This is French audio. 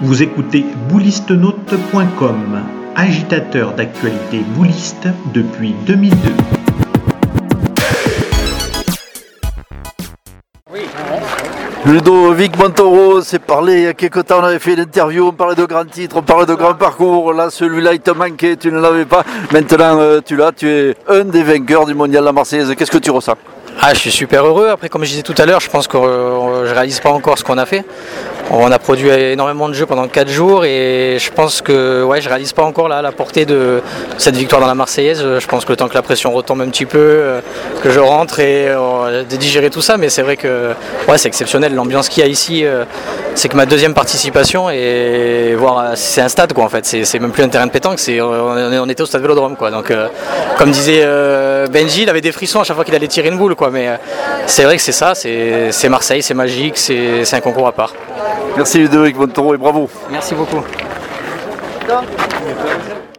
Vous écoutez boulistenote.com, agitateur d'actualité bouliste depuis 2002. Ludovic Montoro s'est parlé il y a quelques temps, on avait fait l'interview, on parlait de grands titres, on parlait de grands parcours. Là, celui-là, il te manquait, tu ne l'avais pas. Maintenant, euh, tu l'as, tu es un des vainqueurs du mondial de la Marseillaise. Qu'est-ce que tu ressens? Ah, je suis super heureux. Après, comme je disais tout à l'heure, je pense que euh, je réalise pas encore ce qu'on a fait. On a produit énormément de jeux pendant 4 jours et je pense que ouais, je réalise pas encore la portée de cette victoire dans la Marseillaise. Je pense que le temps que la pression retombe un petit peu, euh, que je rentre et euh, de digérer tout ça, mais c'est vrai que ouais, c'est exceptionnel. L'ambiance qu'il y a ici, c'est que ma deuxième participation et voir c'est un stade quoi en fait. C'est même plus un terrain de pétanque, c'est on était au stade Vélodrome quoi. Donc comme disait Benji, il avait des frissons à chaque fois qu'il allait tirer une boule. Mais euh, c'est vrai que c'est ça, c'est Marseille, c'est magique, c'est un concours à part. Merci Ludovic Montoro et bravo. Merci beaucoup.